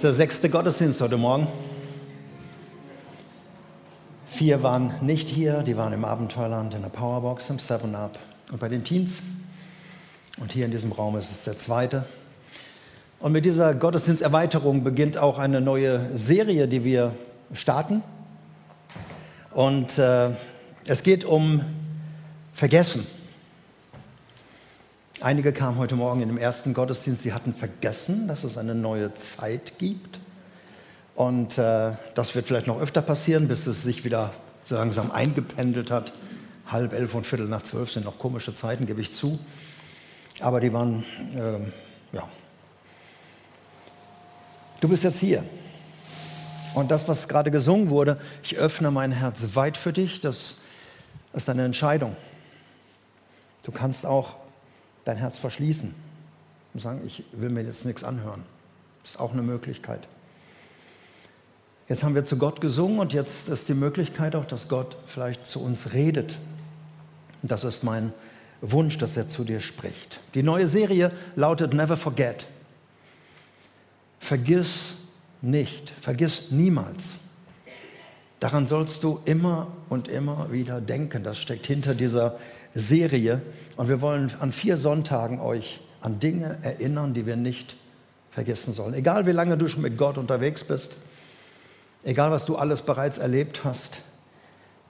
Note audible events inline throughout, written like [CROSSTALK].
ist der sechste Gottesdienst heute Morgen. Vier waren nicht hier, die waren im Abenteuerland, in der Powerbox, im Seven Up und bei den Teens. Und hier in diesem Raum ist es der zweite. Und mit dieser Gottesdiensterweiterung beginnt auch eine neue Serie, die wir starten. Und äh, es geht um Vergessen. Einige kamen heute Morgen in dem ersten Gottesdienst, sie hatten vergessen, dass es eine neue Zeit gibt. Und äh, das wird vielleicht noch öfter passieren, bis es sich wieder so langsam eingependelt hat. Halb elf und Viertel nach zwölf sind noch komische Zeiten, gebe ich zu. Aber die waren, äh, ja. Du bist jetzt hier. Und das, was gerade gesungen wurde, ich öffne mein Herz weit für dich, das ist eine Entscheidung. Du kannst auch dein Herz verschließen und sagen, ich will mir jetzt nichts anhören. Das ist auch eine Möglichkeit. Jetzt haben wir zu Gott gesungen und jetzt ist die Möglichkeit auch, dass Gott vielleicht zu uns redet. Das ist mein Wunsch, dass er zu dir spricht. Die neue Serie lautet Never Forget. Vergiss nicht, vergiss niemals. Daran sollst du immer und immer wieder denken. Das steckt hinter dieser Serie. Und wir wollen an vier Sonntagen euch an Dinge erinnern, die wir nicht vergessen sollen. Egal wie lange du schon mit Gott unterwegs bist, egal was du alles bereits erlebt hast,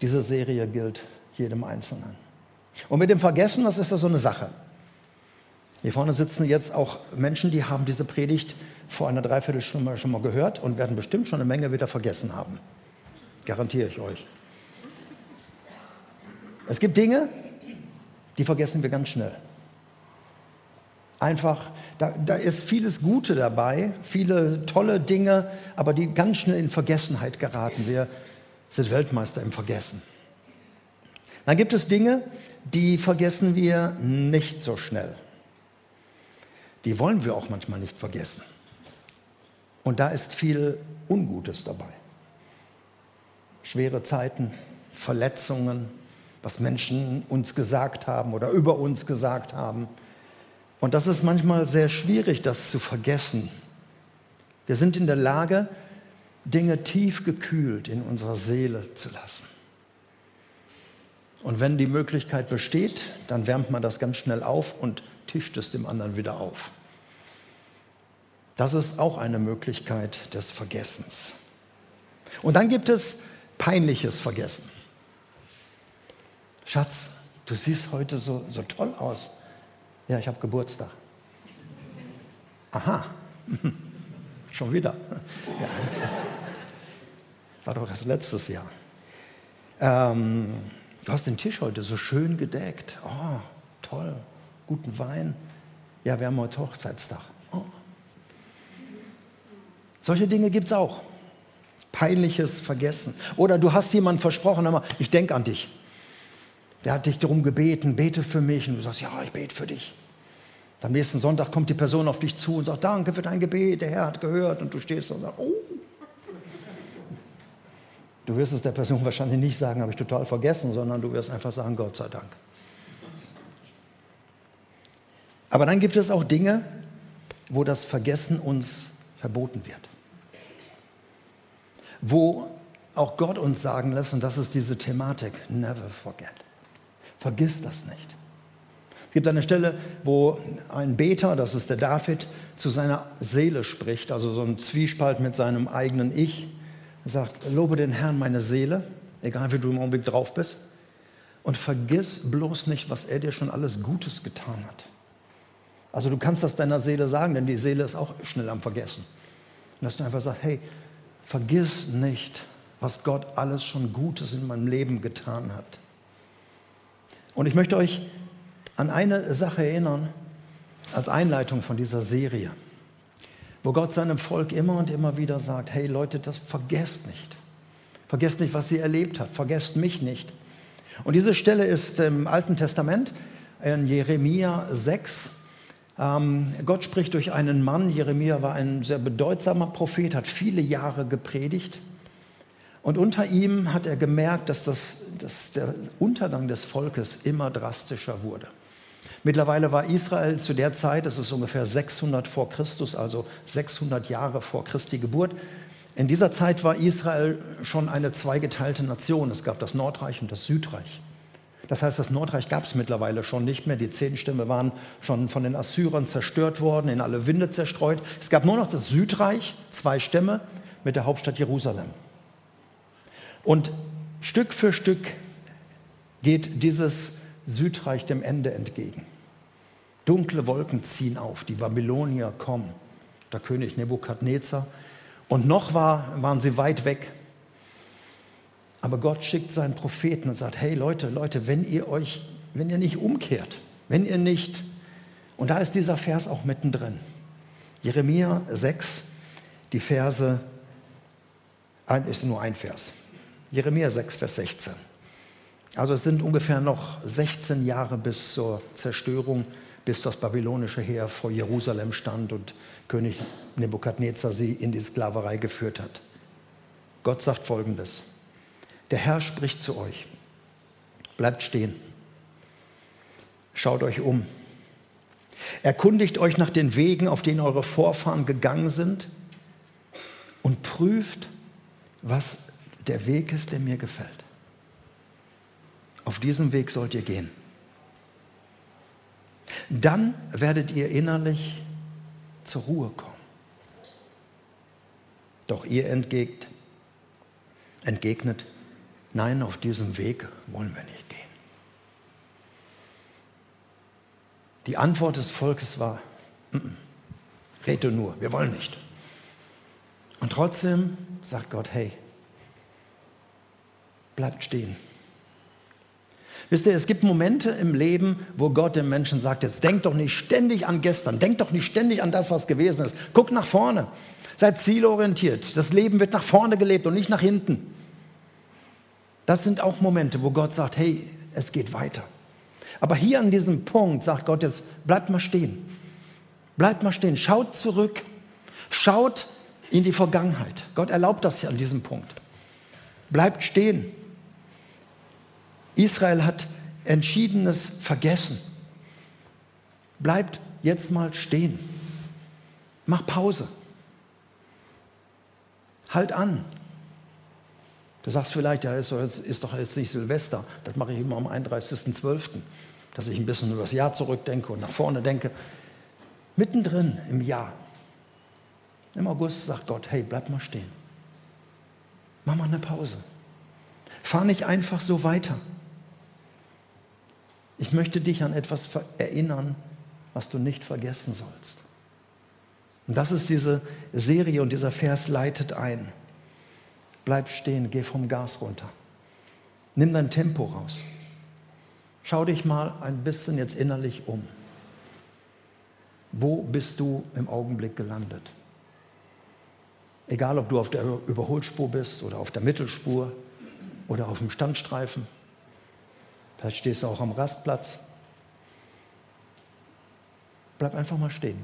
diese Serie gilt jedem Einzelnen. Und mit dem Vergessen, das ist ja so eine Sache. Hier vorne sitzen jetzt auch Menschen, die haben diese Predigt vor einer Dreiviertelstunde schon mal gehört und werden bestimmt schon eine Menge wieder vergessen haben. Garantiere ich euch. Es gibt Dinge, die vergessen wir ganz schnell. Einfach, da, da ist vieles Gute dabei, viele tolle Dinge, aber die ganz schnell in Vergessenheit geraten. Wir sind Weltmeister im Vergessen. Dann gibt es Dinge, die vergessen wir nicht so schnell. Die wollen wir auch manchmal nicht vergessen. Und da ist viel Ungutes dabei. Schwere Zeiten, Verletzungen, was Menschen uns gesagt haben oder über uns gesagt haben. Und das ist manchmal sehr schwierig, das zu vergessen. Wir sind in der Lage, Dinge tief gekühlt in unserer Seele zu lassen. Und wenn die Möglichkeit besteht, dann wärmt man das ganz schnell auf und tischt es dem anderen wieder auf. Das ist auch eine Möglichkeit des Vergessens. Und dann gibt es peinliches Vergessen. Schatz, du siehst heute so, so toll aus. Ja, ich habe Geburtstag. Aha, [LAUGHS] schon wieder. Ja. War doch erst letztes Jahr. Ähm, du hast den Tisch heute so schön gedeckt. Oh, toll, guten Wein. Ja, wir haben heute Hochzeitstag. Oh. Solche Dinge gibt es auch. Peinliches Vergessen. Oder du hast jemandem versprochen, aber ich denke an dich. Der hat dich darum gebeten, bete für mich. Und du sagst, ja, ich bete für dich. Am nächsten Sonntag kommt die Person auf dich zu und sagt, danke für dein Gebet, der Herr hat gehört. Und du stehst und sagst, oh. Du wirst es der Person wahrscheinlich nicht sagen, habe ich total vergessen, sondern du wirst einfach sagen, Gott sei Dank. Aber dann gibt es auch Dinge, wo das Vergessen uns verboten wird. Wo auch Gott uns sagen lässt, und das ist diese Thematik, never forget. Vergiss das nicht. Es gibt eine Stelle, wo ein Beter, das ist der David, zu seiner Seele spricht, also so ein Zwiespalt mit seinem eigenen Ich. Er sagt, lobe den Herrn meine Seele, egal wie du im Augenblick drauf bist, und vergiss bloß nicht, was er dir schon alles Gutes getan hat. Also du kannst das deiner Seele sagen, denn die Seele ist auch schnell am Vergessen. Und dass du einfach sagst, hey, vergiss nicht, was Gott alles schon Gutes in meinem Leben getan hat. Und ich möchte euch an eine Sache erinnern, als Einleitung von dieser Serie, wo Gott seinem Volk immer und immer wieder sagt, hey Leute, das vergesst nicht. Vergesst nicht, was ihr erlebt habt. Vergesst mich nicht. Und diese Stelle ist im Alten Testament, in Jeremia 6. Ähm, Gott spricht durch einen Mann. Jeremia war ein sehr bedeutsamer Prophet, hat viele Jahre gepredigt. Und unter ihm hat er gemerkt, dass, das, dass der Untergang des Volkes immer drastischer wurde. Mittlerweile war Israel zu der Zeit, das ist ungefähr 600 vor Christus, also 600 Jahre vor Christi Geburt, in dieser Zeit war Israel schon eine zweigeteilte Nation. Es gab das Nordreich und das Südreich. Das heißt, das Nordreich gab es mittlerweile schon nicht mehr. Die zehn Stämme waren schon von den Assyrern zerstört worden, in alle Winde zerstreut. Es gab nur noch das Südreich, zwei Stämme mit der Hauptstadt Jerusalem. Und Stück für Stück geht dieses Südreich dem Ende entgegen. Dunkle Wolken ziehen auf, die Babylonier kommen, der König Nebukadnezar. Und noch war, waren sie weit weg. Aber Gott schickt seinen Propheten und sagt, hey Leute, Leute, wenn ihr euch, wenn ihr nicht umkehrt, wenn ihr nicht, und da ist dieser Vers auch mittendrin. Jeremia 6, die Verse, ist nur ein Vers. Jeremia 6, Vers 16. Also es sind ungefähr noch 16 Jahre bis zur Zerstörung, bis das babylonische Heer vor Jerusalem stand und König Nebukadnezar sie in die Sklaverei geführt hat. Gott sagt folgendes. Der Herr spricht zu euch. Bleibt stehen. Schaut euch um. Erkundigt euch nach den Wegen, auf denen eure Vorfahren gegangen sind und prüft, was der Weg ist, der mir gefällt. Auf diesem Weg sollt ihr gehen. Dann werdet ihr innerlich zur Ruhe kommen. Doch ihr entgegt, entgegnet, nein, auf diesem Weg wollen wir nicht gehen. Die Antwort des Volkes war, N -n, rede nur, wir wollen nicht. Und trotzdem sagt Gott, hey, bleibt stehen. Wisst ihr, es gibt Momente im Leben, wo Gott dem Menschen sagt, jetzt denk doch nicht ständig an gestern, denk doch nicht ständig an das, was gewesen ist. Guck nach vorne, seid zielorientiert. Das Leben wird nach vorne gelebt und nicht nach hinten. Das sind auch Momente, wo Gott sagt, hey, es geht weiter. Aber hier an diesem Punkt sagt Gott jetzt, bleibt mal stehen. Bleibt mal stehen, schaut zurück, schaut in die Vergangenheit. Gott erlaubt das hier an diesem Punkt. Bleibt stehen. Israel hat Entschiedenes vergessen. Bleibt jetzt mal stehen. Mach Pause. Halt an. Du sagst vielleicht, ja, ist doch jetzt, ist doch jetzt nicht Silvester. Das mache ich immer am 31.12., dass ich ein bisschen über das Jahr zurückdenke und nach vorne denke. Mittendrin im Jahr, im August, sagt Gott, hey, bleib mal stehen. Mach mal eine Pause. Fahr nicht einfach so weiter. Ich möchte dich an etwas erinnern, was du nicht vergessen sollst. Und das ist diese Serie und dieser Vers leitet ein. Bleib stehen, geh vom Gas runter. Nimm dein Tempo raus. Schau dich mal ein bisschen jetzt innerlich um. Wo bist du im Augenblick gelandet? Egal, ob du auf der Überholspur bist oder auf der Mittelspur oder auf dem Standstreifen. Vielleicht stehst du auch am Rastplatz. Bleib einfach mal stehen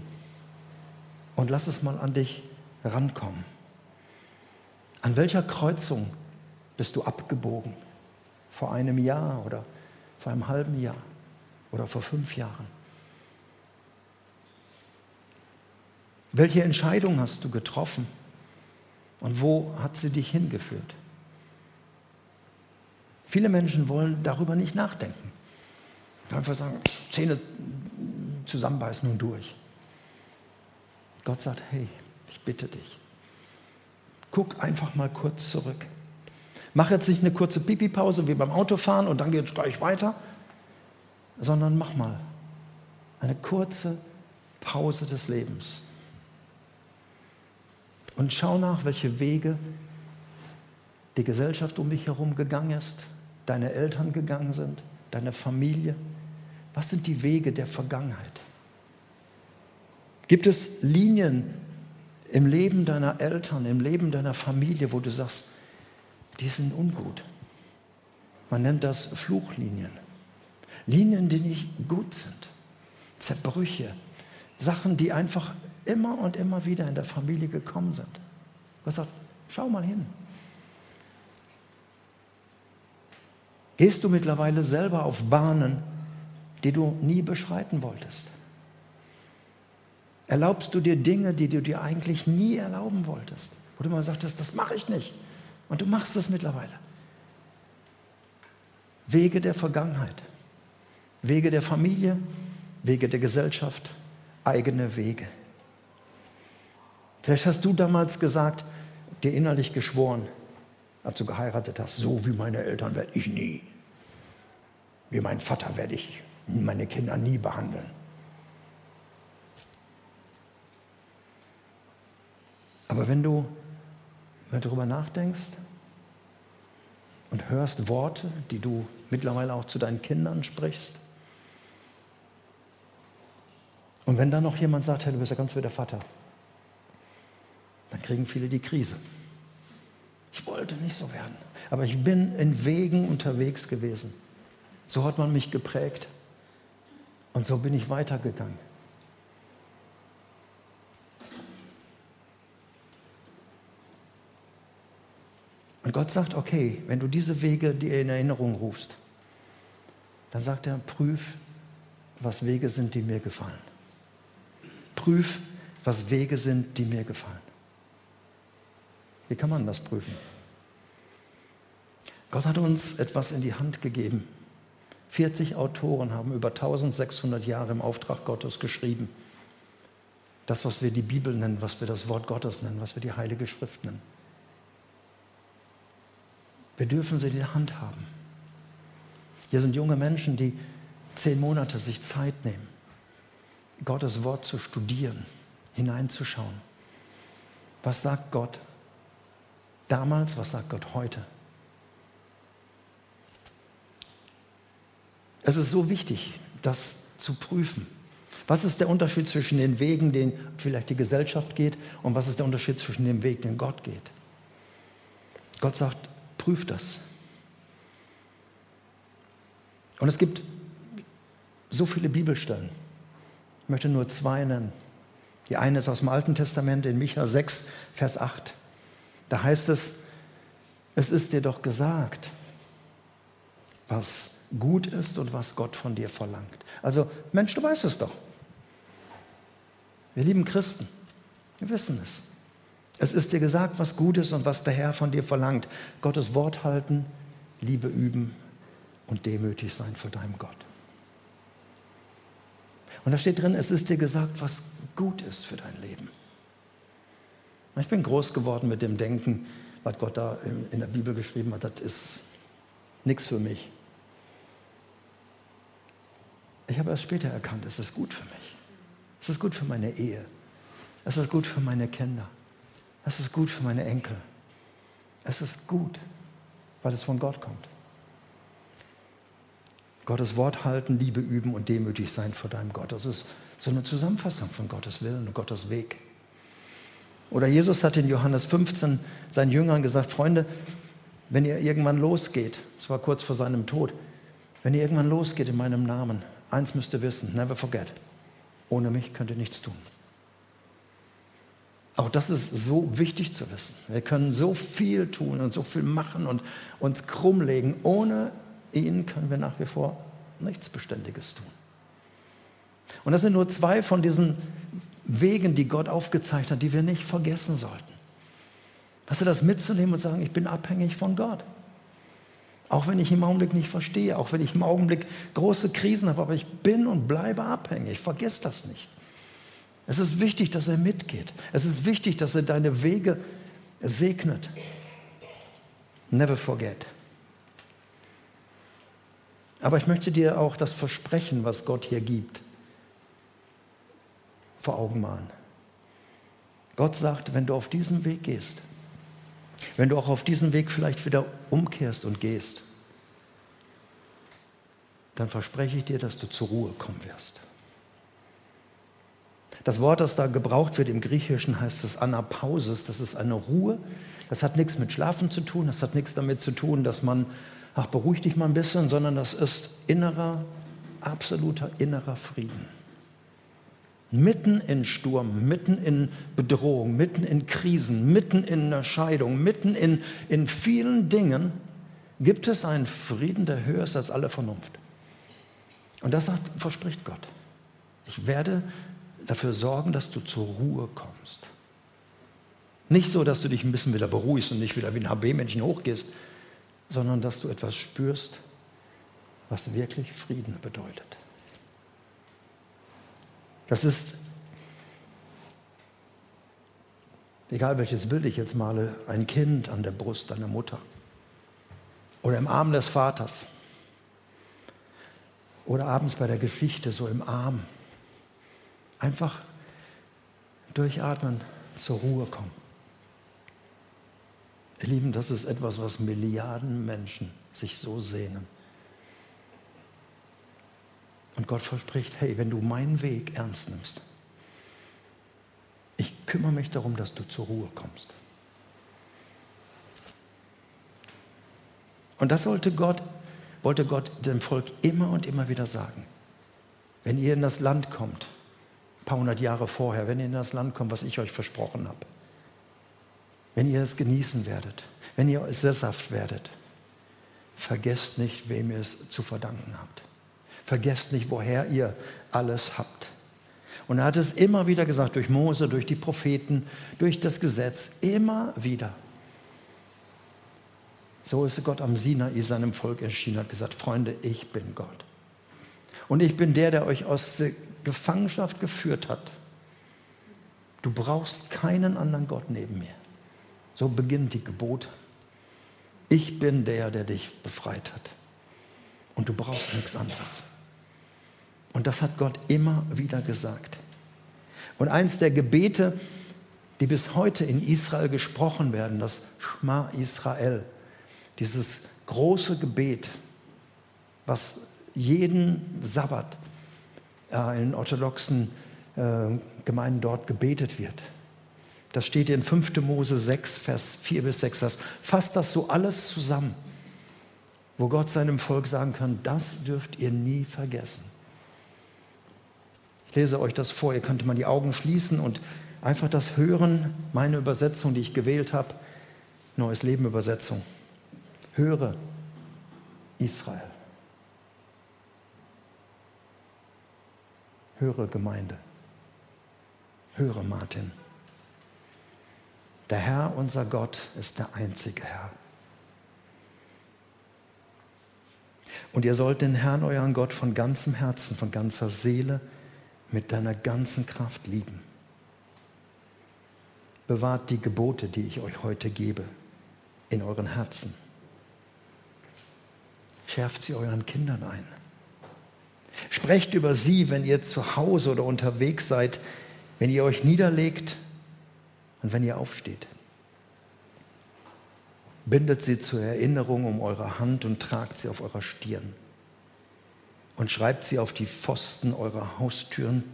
und lass es mal an dich rankommen. An welcher Kreuzung bist du abgebogen? Vor einem Jahr oder vor einem halben Jahr oder vor fünf Jahren? Welche Entscheidung hast du getroffen und wo hat sie dich hingeführt? Viele Menschen wollen darüber nicht nachdenken. Einfach sagen, Zähne zusammenbeißen und durch. Gott sagt, hey, ich bitte dich, guck einfach mal kurz zurück. Mach jetzt nicht eine kurze Pipi-Pause wie beim Autofahren und dann geht es gleich weiter, sondern mach mal eine kurze Pause des Lebens. Und schau nach, welche Wege die Gesellschaft um dich herum gegangen ist, deine Eltern gegangen sind, deine Familie? Was sind die Wege der Vergangenheit? Gibt es Linien im Leben deiner Eltern, im Leben deiner Familie, wo du sagst, die sind ungut? Man nennt das Fluchlinien. Linien, die nicht gut sind. Zerbrüche. Sachen, die einfach immer und immer wieder in der Familie gekommen sind. Gott sagt, schau mal hin. Gehst du mittlerweile selber auf Bahnen, die du nie beschreiten wolltest? Erlaubst du dir Dinge, die du dir eigentlich nie erlauben wolltest? Wo du immer sagtest, das mache ich nicht. Und du machst es mittlerweile. Wege der Vergangenheit, Wege der Familie, Wege der Gesellschaft, eigene Wege. Vielleicht hast du damals gesagt, dir innerlich geschworen, als du geheiratet hast, so wie meine Eltern werde ich nie. Wie mein Vater werde ich meine Kinder nie behandeln. Aber wenn du, darüber nachdenkst und hörst Worte, die du mittlerweile auch zu deinen Kindern sprichst, und wenn dann noch jemand sagt, hey, du bist ja ganz wie der Vater, dann kriegen viele die Krise. Ich wollte nicht so werden, aber ich bin in Wegen unterwegs gewesen. So hat man mich geprägt und so bin ich weitergegangen. Und Gott sagt, okay, wenn du diese Wege dir in Erinnerung rufst, dann sagt er, prüf, was Wege sind, die mir gefallen. Prüf, was Wege sind, die mir gefallen. Wie kann man das prüfen? Gott hat uns etwas in die Hand gegeben. 40 Autoren haben über 1600 Jahre im Auftrag Gottes geschrieben. Das, was wir die Bibel nennen, was wir das Wort Gottes nennen, was wir die Heilige Schrift nennen. Wir dürfen sie in der Hand haben. Hier sind junge Menschen, die zehn Monate sich Zeit nehmen, Gottes Wort zu studieren, hineinzuschauen. Was sagt Gott damals, was sagt Gott heute? Es ist so wichtig, das zu prüfen. Was ist der Unterschied zwischen den Wegen, den vielleicht die Gesellschaft geht, und was ist der Unterschied zwischen dem Weg, den Gott geht? Gott sagt, prüft das. Und es gibt so viele Bibelstellen. Ich möchte nur zwei nennen. Die eine ist aus dem Alten Testament in Micha 6, Vers 8. Da heißt es, es ist dir doch gesagt, was gut ist und was Gott von dir verlangt. Also Mensch, du weißt es doch. Wir lieben Christen, wir wissen es. Es ist dir gesagt, was gut ist und was der Herr von dir verlangt. Gottes Wort halten, Liebe üben und demütig sein vor deinem Gott. Und da steht drin, es ist dir gesagt, was gut ist für dein Leben. Ich bin groß geworden mit dem Denken, was Gott da in der Bibel geschrieben hat, das ist nichts für mich. Ich habe erst später erkannt, es ist gut für mich. Es ist gut für meine Ehe. Es ist gut für meine Kinder. Es ist gut für meine Enkel. Es ist gut, weil es von Gott kommt. Gottes Wort halten, Liebe üben und demütig sein vor deinem Gott. Das ist so eine Zusammenfassung von Gottes Willen und Gottes Weg. Oder Jesus hat in Johannes 15 seinen Jüngern gesagt, Freunde, wenn ihr irgendwann losgeht, es war kurz vor seinem Tod, wenn ihr irgendwann losgeht in meinem Namen, eins müsst ihr wissen, never forget, ohne mich könnt ihr nichts tun. Auch das ist so wichtig zu wissen. Wir können so viel tun und so viel machen und uns krummlegen. Ohne ihn können wir nach wie vor nichts Beständiges tun. Und das sind nur zwei von diesen Wegen, die Gott aufgezeigt hat, die wir nicht vergessen sollten. Weißt du, das mitzunehmen und sagen, ich bin abhängig von Gott. Auch wenn ich im Augenblick nicht verstehe, auch wenn ich im Augenblick große Krisen habe, aber ich bin und bleibe abhängig. Vergiss das nicht. Es ist wichtig, dass er mitgeht. Es ist wichtig, dass er deine Wege segnet. Never forget. Aber ich möchte dir auch das Versprechen, was Gott hier gibt, vor Augen malen. Gott sagt, wenn du auf diesen Weg gehst, wenn du auch auf diesen Weg vielleicht wieder umkehrst und gehst, dann verspreche ich dir, dass du zur Ruhe kommen wirst. Das Wort, das da gebraucht wird im Griechischen, heißt es Anapausis. Das ist eine Ruhe. Das hat nichts mit Schlafen zu tun. Das hat nichts damit zu tun, dass man, ach, beruhig dich mal ein bisschen, sondern das ist innerer, absoluter innerer Frieden. Mitten in Sturm, mitten in Bedrohung, mitten in Krisen, mitten in einer Scheidung, mitten in, in vielen Dingen gibt es einen Frieden, der höher ist als alle Vernunft. Und das verspricht Gott. Ich werde dafür sorgen, dass du zur Ruhe kommst. Nicht so, dass du dich ein bisschen wieder beruhigst und nicht wieder wie ein HB-Männchen hochgehst, sondern dass du etwas spürst, was wirklich Frieden bedeutet. Das ist, egal welches Bild ich jetzt male, ein Kind an der Brust deiner Mutter oder im Arm des Vaters oder abends bei der Geschichte so im Arm. Einfach durchatmen, zur Ruhe kommen. Ihr Lieben, das ist etwas, was Milliarden Menschen sich so sehnen. Und Gott verspricht, hey, wenn du meinen Weg ernst nimmst, ich kümmere mich darum, dass du zur Ruhe kommst. Und das sollte Gott, wollte Gott dem Volk immer und immer wieder sagen. Wenn ihr in das Land kommt, paar hundert Jahre vorher, wenn ihr in das Land kommt, was ich euch versprochen habe, wenn ihr es genießen werdet, wenn ihr sesshaft werdet, vergesst nicht, wem ihr es zu verdanken habt. Vergesst nicht, woher ihr alles habt. Und er hat es immer wieder gesagt, durch Mose, durch die Propheten, durch das Gesetz, immer wieder. So ist Gott am Sinai seinem Volk erschienen, hat gesagt, Freunde, ich bin Gott. Und ich bin der, der euch aus Gefangenschaft geführt hat. Du brauchst keinen anderen Gott neben mir. So beginnt die Gebot. Ich bin der, der dich befreit hat. Und du brauchst nichts anderes. Und das hat Gott immer wieder gesagt. Und eins der Gebete, die bis heute in Israel gesprochen werden, das Schma Israel, dieses große Gebet, was jeden Sabbat in orthodoxen äh, Gemeinden dort gebetet wird. Das steht in 5. Mose 6, Vers 4 bis 6. Das fasst das so alles zusammen, wo Gott seinem Volk sagen kann, das dürft ihr nie vergessen lese euch das vor. Ihr könnt mal die Augen schließen und einfach das hören. Meine Übersetzung, die ich gewählt habe, Neues Leben Übersetzung. Höre Israel. Höre Gemeinde. Höre Martin. Der Herr, unser Gott, ist der einzige Herr. Und ihr sollt den Herrn, euren Gott, von ganzem Herzen, von ganzer Seele, mit deiner ganzen Kraft lieben. Bewahrt die Gebote, die ich euch heute gebe, in euren Herzen. Schärft sie euren Kindern ein. Sprecht über sie, wenn ihr zu Hause oder unterwegs seid, wenn ihr euch niederlegt und wenn ihr aufsteht. Bindet sie zur Erinnerung um eure Hand und tragt sie auf eurer Stirn und schreibt sie auf die Pfosten eurer Haustüren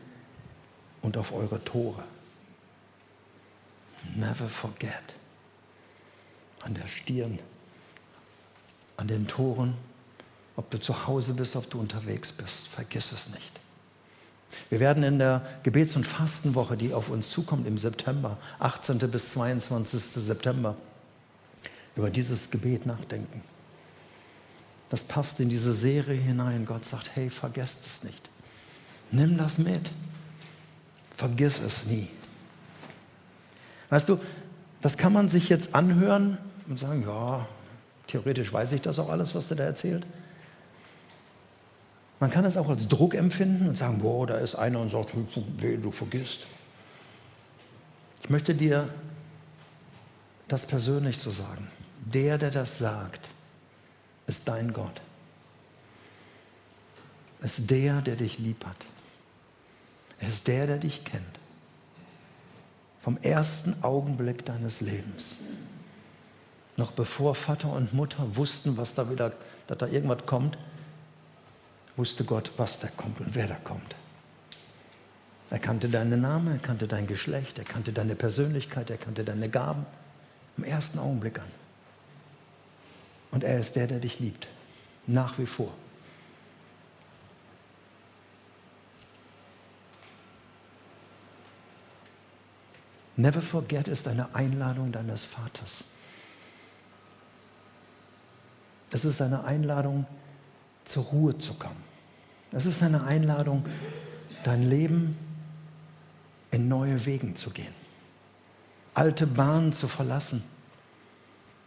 und auf eure Tore. Never forget. An der Stirn, an den Toren, ob du zu Hause bist, ob du unterwegs bist, vergiss es nicht. Wir werden in der Gebets- und Fastenwoche, die auf uns zukommt im September, 18. bis 22. September, über dieses Gebet nachdenken. Das passt in diese Serie hinein. Gott sagt, hey, vergesst es nicht. Nimm das mit. Vergiss es nie. Weißt du, das kann man sich jetzt anhören und sagen, ja, theoretisch weiß ich das auch alles, was der da erzählt. Man kann es auch als Druck empfinden und sagen, boah, da ist einer und sagt, du vergisst. Ich möchte dir das persönlich so sagen. Der, der das sagt, ist dein Gott. Ist der, der dich lieb hat. Er ist der, der dich kennt. Vom ersten Augenblick deines Lebens. Noch bevor Vater und Mutter wussten, was da wieder, dass da irgendwas kommt, wusste Gott, was da kommt und wer da kommt. Er kannte deinen Namen, er kannte dein Geschlecht, er kannte deine Persönlichkeit, er kannte deine Gaben. Im ersten Augenblick an. Und er ist der, der dich liebt. Nach wie vor. Never forget ist eine Einladung deines Vaters. Es ist eine Einladung, zur Ruhe zu kommen. Es ist eine Einladung, dein Leben in neue Wegen zu gehen, alte Bahnen zu verlassen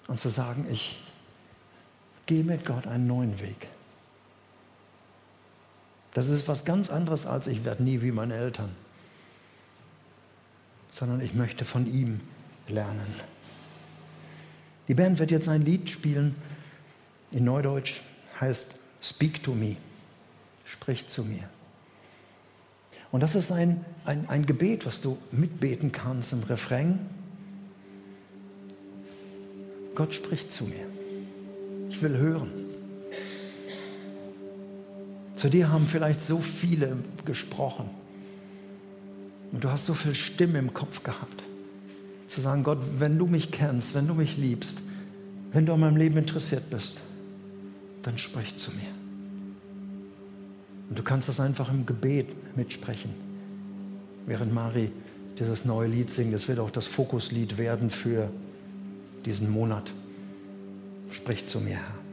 und zu sagen, ich gehe mit Gott einen neuen Weg. Das ist was ganz anderes als ich werde nie wie meine Eltern, sondern ich möchte von ihm lernen. Die Band wird jetzt ein Lied spielen, in Neudeutsch heißt Speak to me, sprich zu mir. Und das ist ein, ein, ein Gebet, was du mitbeten kannst im Refrain. Gott spricht zu mir. Ich will hören. Zu dir haben vielleicht so viele gesprochen. Und du hast so viel Stimme im Kopf gehabt. Zu sagen, Gott, wenn du mich kennst, wenn du mich liebst, wenn du an meinem Leben interessiert bist, dann sprich zu mir. Und du kannst das einfach im Gebet mitsprechen. Während Mari dieses neue Lied singt, es wird auch das Fokuslied werden für diesen Monat. Sprich zu mir, Herr.